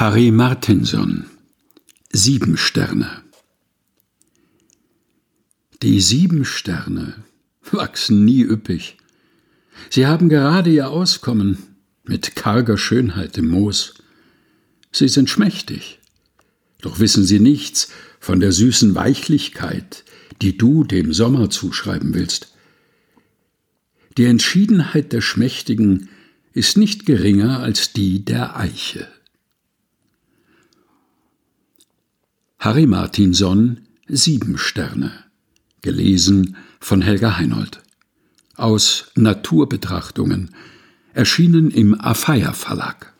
Harry Martinson Sieben Sterne Die sieben Sterne wachsen nie üppig. Sie haben gerade ihr Auskommen mit karger Schönheit im Moos. Sie sind schmächtig, doch wissen sie nichts von der süßen Weichlichkeit, die du dem Sommer zuschreiben willst. Die Entschiedenheit der Schmächtigen ist nicht geringer als die der Eiche. Harry Martinson Sieben Sterne. Gelesen von Helga Heinold. Aus Naturbetrachtungen. Erschienen im Afeier Verlag.